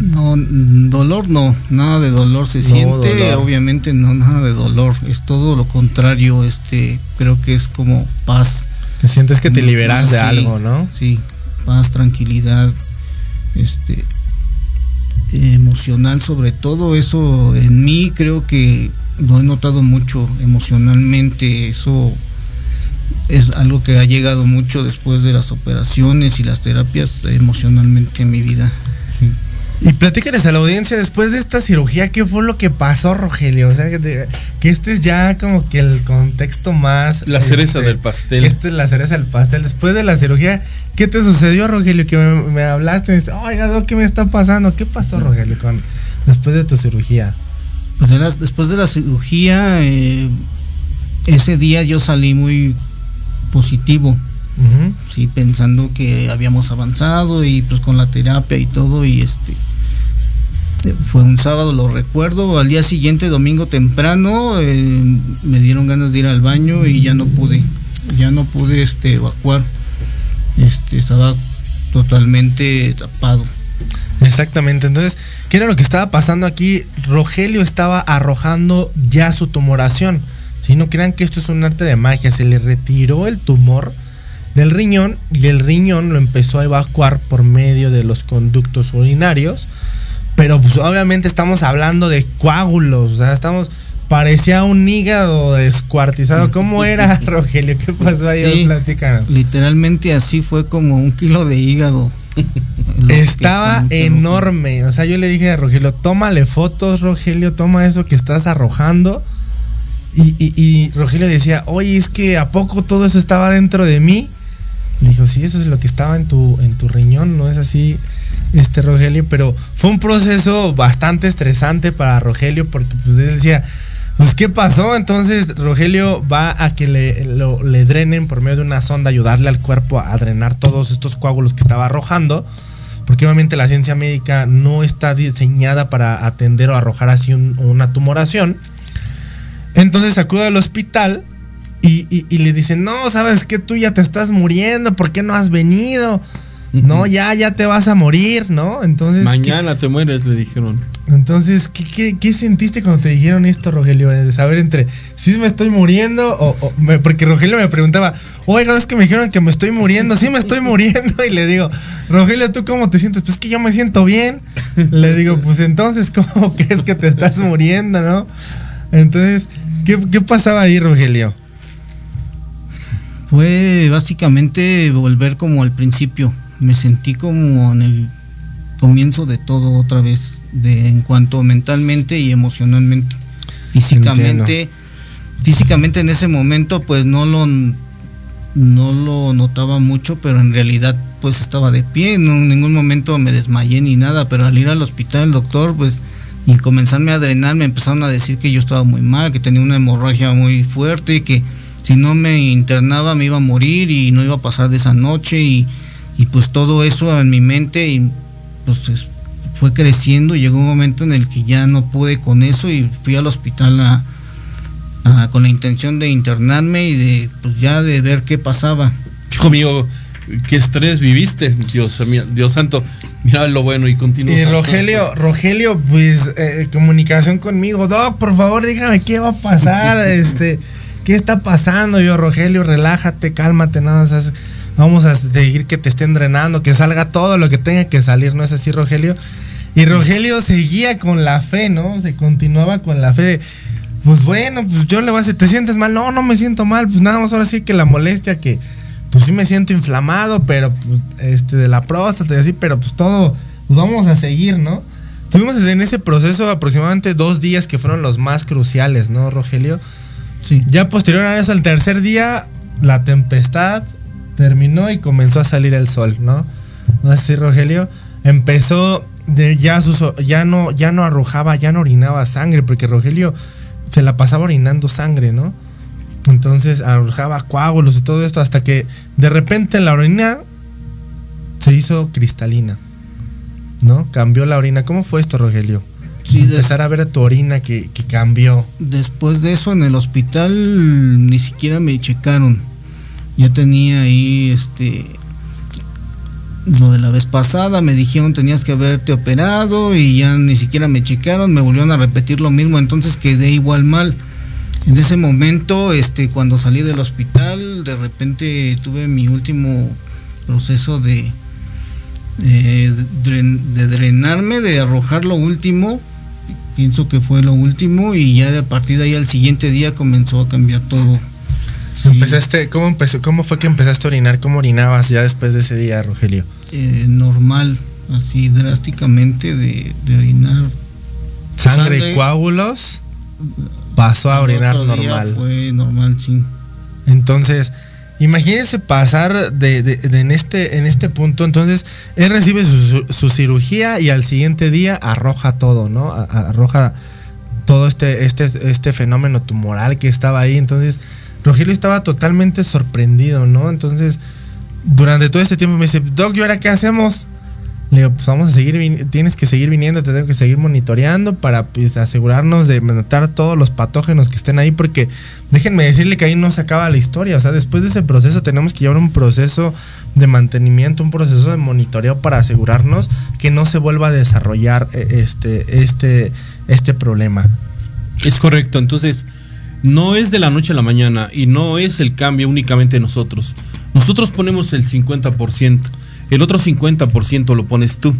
No, dolor no, nada de dolor se siente, obviamente no nada de dolor, es todo lo contrario, este, creo que es como paz. Te sientes que te liberas de algo, ¿no? Sí, paz, tranquilidad, este, emocional sobre todo, eso en mí creo que lo he notado mucho emocionalmente, eso es algo que ha llegado mucho después de las operaciones y las terapias emocionalmente en mi vida. Y platícales a la audiencia después de esta cirugía, ¿qué fue lo que pasó, Rogelio? O sea, que, este es ya como que el contexto más... La cereza este, del pastel. Esta es la cereza del pastel. Después de la cirugía, ¿qué te sucedió, Rogelio? Que me, hablaste y me dijiste, oiga, ¿qué me está pasando? ¿Qué pasó, Rogelio, con, después de tu cirugía? Pues después de la cirugía, eh, ese día yo salí muy positivo, sí, pensando que habíamos avanzado y pues con la terapia y todo y este fue un sábado, lo recuerdo, al día siguiente, domingo temprano, eh, me dieron ganas de ir al baño y ya no pude, ya no pude este, evacuar, este, estaba totalmente tapado. Exactamente, entonces, ¿qué era lo que estaba pasando aquí? Rogelio estaba arrojando ya su tumoración. Si no crean que esto es un arte de magia, se le retiró el tumor del riñón y el riñón lo empezó a evacuar por medio de los conductos urinarios pero pues obviamente estamos hablando de coágulos, o sea, estamos parecía un hígado descuartizado. ¿Cómo era, *laughs* Rogelio? ¿Qué pasó ahí? Sí, Literalmente así fue como un kilo de hígado. *laughs* Estaba enorme. O sea, yo le dije a Rogelio, tómale fotos, Rogelio, toma eso que estás arrojando. Y, y, Rogelio decía, oye, es que ¿a poco todo eso estaba dentro de mí? Le dijo, sí, eso es lo que estaba en tu, en tu riñón, ¿no es así? este Rogelio, pero fue un proceso bastante estresante para Rogelio porque pues él decía, pues ¿qué pasó? Entonces Rogelio va a que le, le drenen por medio de una sonda, ayudarle al cuerpo a drenar todos estos coágulos que estaba arrojando, porque obviamente la ciencia médica no está diseñada para atender o arrojar así una tumoración. Entonces acude al hospital y, y, le dicen, no, sabes que tú ya te estás muriendo, ¿por qué no has venido? No, ya, ya te vas a morir, ¿no? Entonces. Mañana te mueres, le dijeron. Entonces, ¿qué, sentiste cuando te dijeron esto, Rogelio? De saber entre si me estoy muriendo o. porque Rogelio me preguntaba, oiga, es que me dijeron que me estoy muriendo, sí me estoy *laughs* muriendo. Y le digo, Rogelio, ¿tú cómo te sientes? Pues que yo me siento bien. Le digo, pues entonces, ¿cómo *laughs* crees que te estás muriendo, no? Entonces, ¿qué, qué pasaba ahí, Rogelio? Fue básicamente volver como al principio me sentí como en el comienzo de todo otra vez, de, en cuanto mentalmente y emocionalmente. Físicamente, físicamente en ese momento pues no lo, no lo notaba mucho, pero en realidad pues estaba de pie, no, en ningún momento me desmayé ni nada, pero al ir al hospital el doctor pues y comenzarme a drenar me empezaron a decir que yo estaba muy mal, que tenía una hemorragia muy fuerte, que si no me internaba me iba a morir y no iba a pasar de esa noche y y pues todo eso en mi mente y pues fue creciendo y llegó un momento en el que ya no pude con eso y fui al hospital con la intención de internarme y de pues ya de ver qué pasaba. Hijo mío, qué estrés viviste, Dios, Dios santo. Mira lo bueno y continúa. Y Rogelio, Rogelio, pues eh, comunicación conmigo, Doc, por favor, dígame qué va a pasar, *laughs* este, qué está pasando. Yo, Rogelio, relájate, cálmate, nada más vamos a seguir que te estén drenando, que salga todo lo que tenga que salir, ¿no es así, Rogelio? Y Rogelio seguía con la fe, ¿no? Se continuaba con la fe de, pues bueno, pues yo le voy a decir, ¿te sientes mal? No, no me siento mal, pues nada más ahora sí que la molestia que, pues sí me siento inflamado, pero este, de la próstata y así, pero pues todo, pues vamos a seguir, ¿no? Estuvimos en ese proceso aproximadamente dos días que fueron los más cruciales, ¿no, Rogelio? Sí. Ya posterior a eso, el tercer día, la tempestad, terminó y comenzó a salir el sol, ¿no? No sé si Rogelio empezó de ya ya no ya no arrojaba, ya no orinaba sangre porque Rogelio se la pasaba orinando sangre, ¿no? Entonces arrojaba coágulos y todo esto hasta que de repente la orina se hizo cristalina. ¿No? Cambió la orina. ¿Cómo fue esto, Rogelio? Sí, empezar a ver tu orina que, que cambió. Después de eso en el hospital ni siquiera me checaron ya tenía ahí este lo de la vez pasada, me dijeron tenías que haberte operado y ya ni siquiera me checaron, me volvieron a repetir lo mismo, entonces quedé igual mal. En ese momento, este, cuando salí del hospital, de repente tuve mi último proceso de, de, de drenarme, de arrojar lo último, pienso que fue lo último y ya de a partir de ahí al siguiente día comenzó a cambiar todo Empezaste, ¿cómo empezó? ¿Cómo fue que empezaste a orinar? ¿Cómo orinabas ya después de ese día, Rogelio? Eh, normal, así drásticamente de, orinar. ¿Sangre, y coágulos? Pasó a orinar normal. fue normal, sí. Entonces, imagínense pasar de, en, este, en este punto. Entonces, él recibe su, cirugía y al siguiente día arroja todo, ¿no? arroja todo este, este, este fenómeno tumoral que estaba ahí. Entonces, Rogelio estaba totalmente sorprendido, ¿no? Entonces, durante todo este tiempo me dice, Doc, ¿y ahora qué hacemos? Le digo, pues vamos a seguir, tienes que seguir viniendo, te tengo que seguir monitoreando para pues, asegurarnos de matar todos los patógenos que estén ahí, porque déjenme decirle que ahí no se acaba la historia, o sea, después de ese proceso tenemos que llevar un proceso de mantenimiento, un proceso de monitoreo para asegurarnos que no se vuelva a desarrollar eh, este, este, este problema. Es correcto, entonces no es de la noche a la mañana y no es el cambio únicamente nosotros. Nosotros ponemos el 50%, el otro 50% lo pones tú,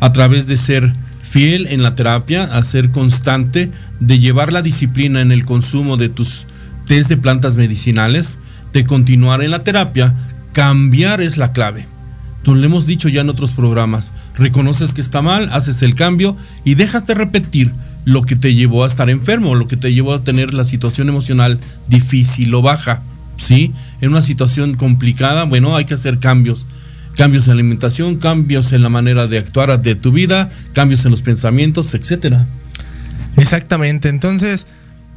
a través de ser fiel en la terapia, a ser constante, de llevar la disciplina en el consumo de tus test de plantas medicinales, de continuar en la terapia, cambiar es la clave. Tú hemos dicho ya en otros programas, reconoces que está mal, haces el cambio y déjate repetir lo que te llevó a estar enfermo, lo que te llevó a tener la situación emocional difícil o baja, ¿sí? En una situación complicada, bueno, hay que hacer cambios. Cambios en la alimentación, cambios en la manera de actuar de tu vida, cambios en los pensamientos, etcétera. Exactamente, entonces,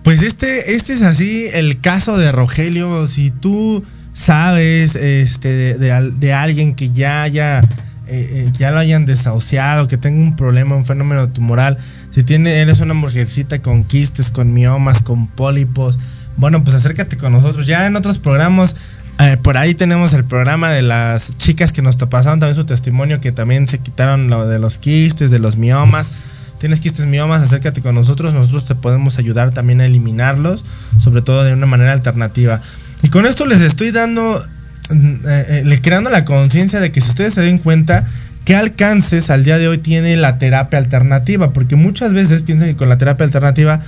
pues este, este es así el caso de Rogelio. Si tú sabes este, de, alguien que ya haya, eh, eh, ya lo hayan desahuciado, que tenga un problema, un fenómeno tumoral, si tiene, eres una mujercita con quistes, con miomas, con pólipos, bueno, pues acércate con nosotros. Ya en otros programas, eh, por ahí tenemos el programa de las chicas que nos pasaron también su testimonio, que también se quitaron lo de los quistes, de los miomas. Tienes quistes, miomas, acércate con nosotros. Nosotros te podemos ayudar también a eliminarlos, sobre todo de una manera alternativa. Y con esto les estoy dando, mm, eh, eh, creando la conciencia de que si ustedes se den cuenta, qué alcances al día de hoy tiene la terapia alternativa, porque muchas veces piensan que con la terapia alternativa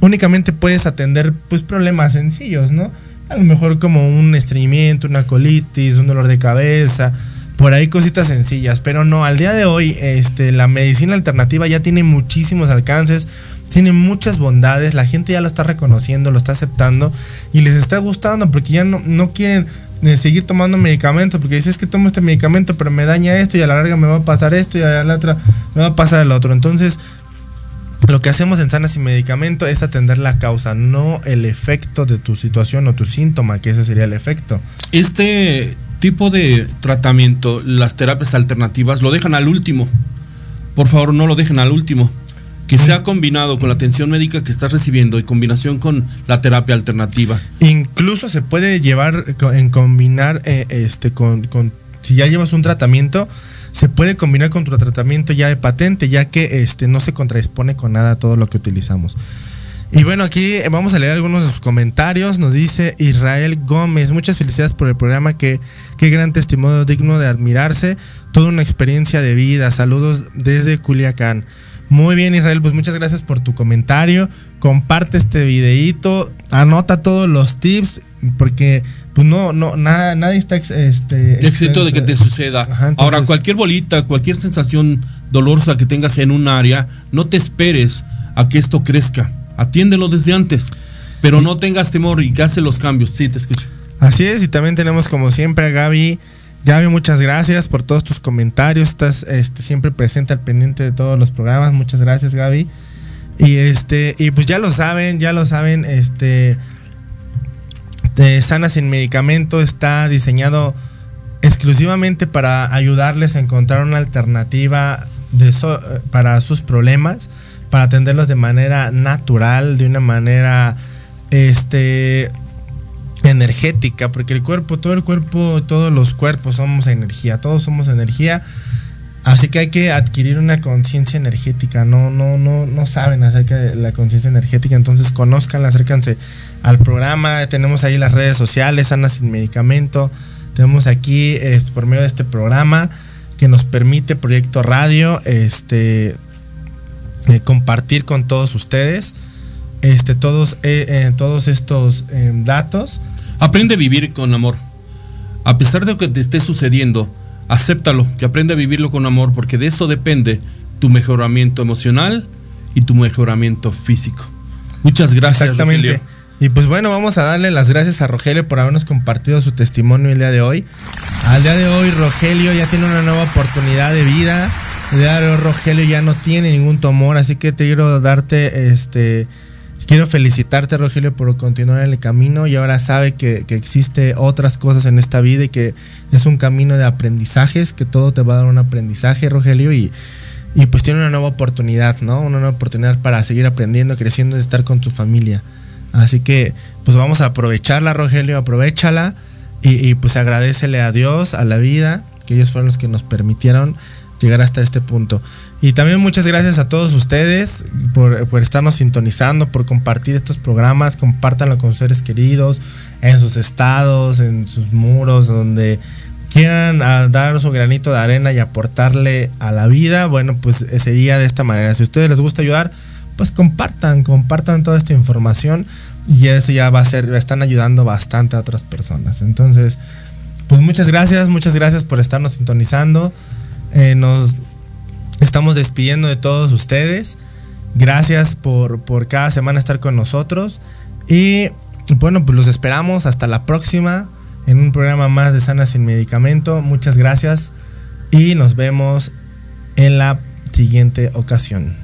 únicamente puedes atender pues problemas sencillos, ¿no? A lo mejor como un estreñimiento, una colitis, un dolor de cabeza, por ahí cositas sencillas, pero no, al día de hoy este, la medicina alternativa ya tiene muchísimos alcances, tiene muchas bondades, la gente ya lo está reconociendo, lo está aceptando y les está gustando porque ya no, no quieren de seguir tomando medicamentos, porque dices que tomo este medicamento, pero me daña esto y a la larga me va a pasar esto y a la otra me va a pasar el otro. Entonces, lo que hacemos en Sanas y Medicamento es atender la causa, no el efecto de tu situación o tu síntoma, que ese sería el efecto. Este tipo de tratamiento, las terapias alternativas, lo dejan al último. Por favor, no lo dejen al último que sea combinado con la atención médica que estás recibiendo y combinación con la terapia alternativa. Incluso se puede llevar en combinar eh, este con, si ya llevas un tratamiento, se puede combinar con tu tratamiento ya de patente, ya que este no se contradispone con nada todo lo que utilizamos. Y bueno, aquí vamos a leer algunos de sus comentarios. Nos dice Israel Gómez, muchas felicidades por el programa, que qué gran testimonio digno de admirarse, toda una experiencia de vida. Saludos desde Culiacán. Muy bien, Israel, pues muchas gracias por tu comentario. Comparte este videito, anota todos los tips, porque pues no, no, nada, nadie está este, exento de que te suceda. Ahora, cualquier bolita, cualquier sensación dolorosa que tengas en un área, no te esperes a que esto crezca. Atiéndelo desde antes, pero no tengas temor y que hace los cambios. Sí, te escucho. Así es, y también tenemos como siempre a Gaby Gaby, muchas gracias por todos tus comentarios. Estás este, siempre presente al pendiente de todos los programas. Muchas gracias, Gaby. Y este, y pues ya lo saben, ya lo saben, este de Sana sin medicamento está diseñado exclusivamente para ayudarles a encontrar una alternativa de para sus problemas, para atenderlos de manera natural, de una manera este energética, porque el cuerpo, todo el cuerpo, todos los cuerpos somos energía, todos somos energía. Así que hay que adquirir una conciencia energética. No, no, no, no saben acerca de la conciencia energética. Entonces conozcan, acérquense al programa. Tenemos ahí las redes sociales, Ana sin medicamento. Tenemos aquí este, por medio de este programa que nos permite Proyecto Radio este, eh, compartir con todos ustedes este, todos, eh, eh, todos estos datos Aprende a vivir con amor. A pesar de lo que te esté sucediendo, acéptalo, que aprende a vivirlo con amor, porque de eso depende tu mejoramiento emocional y tu mejoramiento físico. Muchas gracias. Exactamente. Y pues bueno, vamos a darle las gracias a Rogelio por habernos compartido su testimonio el día de hoy. Al día de hoy, Rogelio ya tiene una nueva oportunidad de vida. El día de hoy Rogelio ya no tiene ningún tumor, así que te quiero darte, este, quiero felicitarte Rogelio por continuar en el camino y ahora sabe que, que existe otras cosas en esta vida y que es un camino de aprendizajes, que todo te va a dar un aprendizaje Rogelio y, y pues tiene una nueva oportunidad, ¿no? Una nueva oportunidad para seguir aprendiendo, creciendo y estar con tu familia. Así que pues vamos a aprovecharla Rogelio, aprovechala y, y pues agradecele a Dios, a la vida, que ellos fueron los que nos permitieron llegar hasta este punto. Y también muchas gracias a todos ustedes por, por, estarnos sintonizando, por compartir estos programas, compártanlo con seres queridos, en sus estados, en sus muros, donde quieran dar su granito de arena y aportarle a la vida, bueno, pues eh, sería de esta manera. Si a ustedes les gusta ayudar, pues compartan, compartan toda esta información y eso ya va a ser, están ayudando bastante a otras personas. Entonces, pues muchas gracias, muchas gracias por estarnos sintonizando. Eh, nos estamos despidiendo de todos ustedes. Gracias por, por cada semana estar con nosotros. Y bueno, pues los esperamos hasta la próxima en un programa más de Sana sin Medicamento. Muchas gracias y nos vemos en la siguiente ocasión.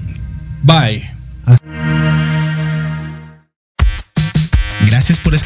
Bye.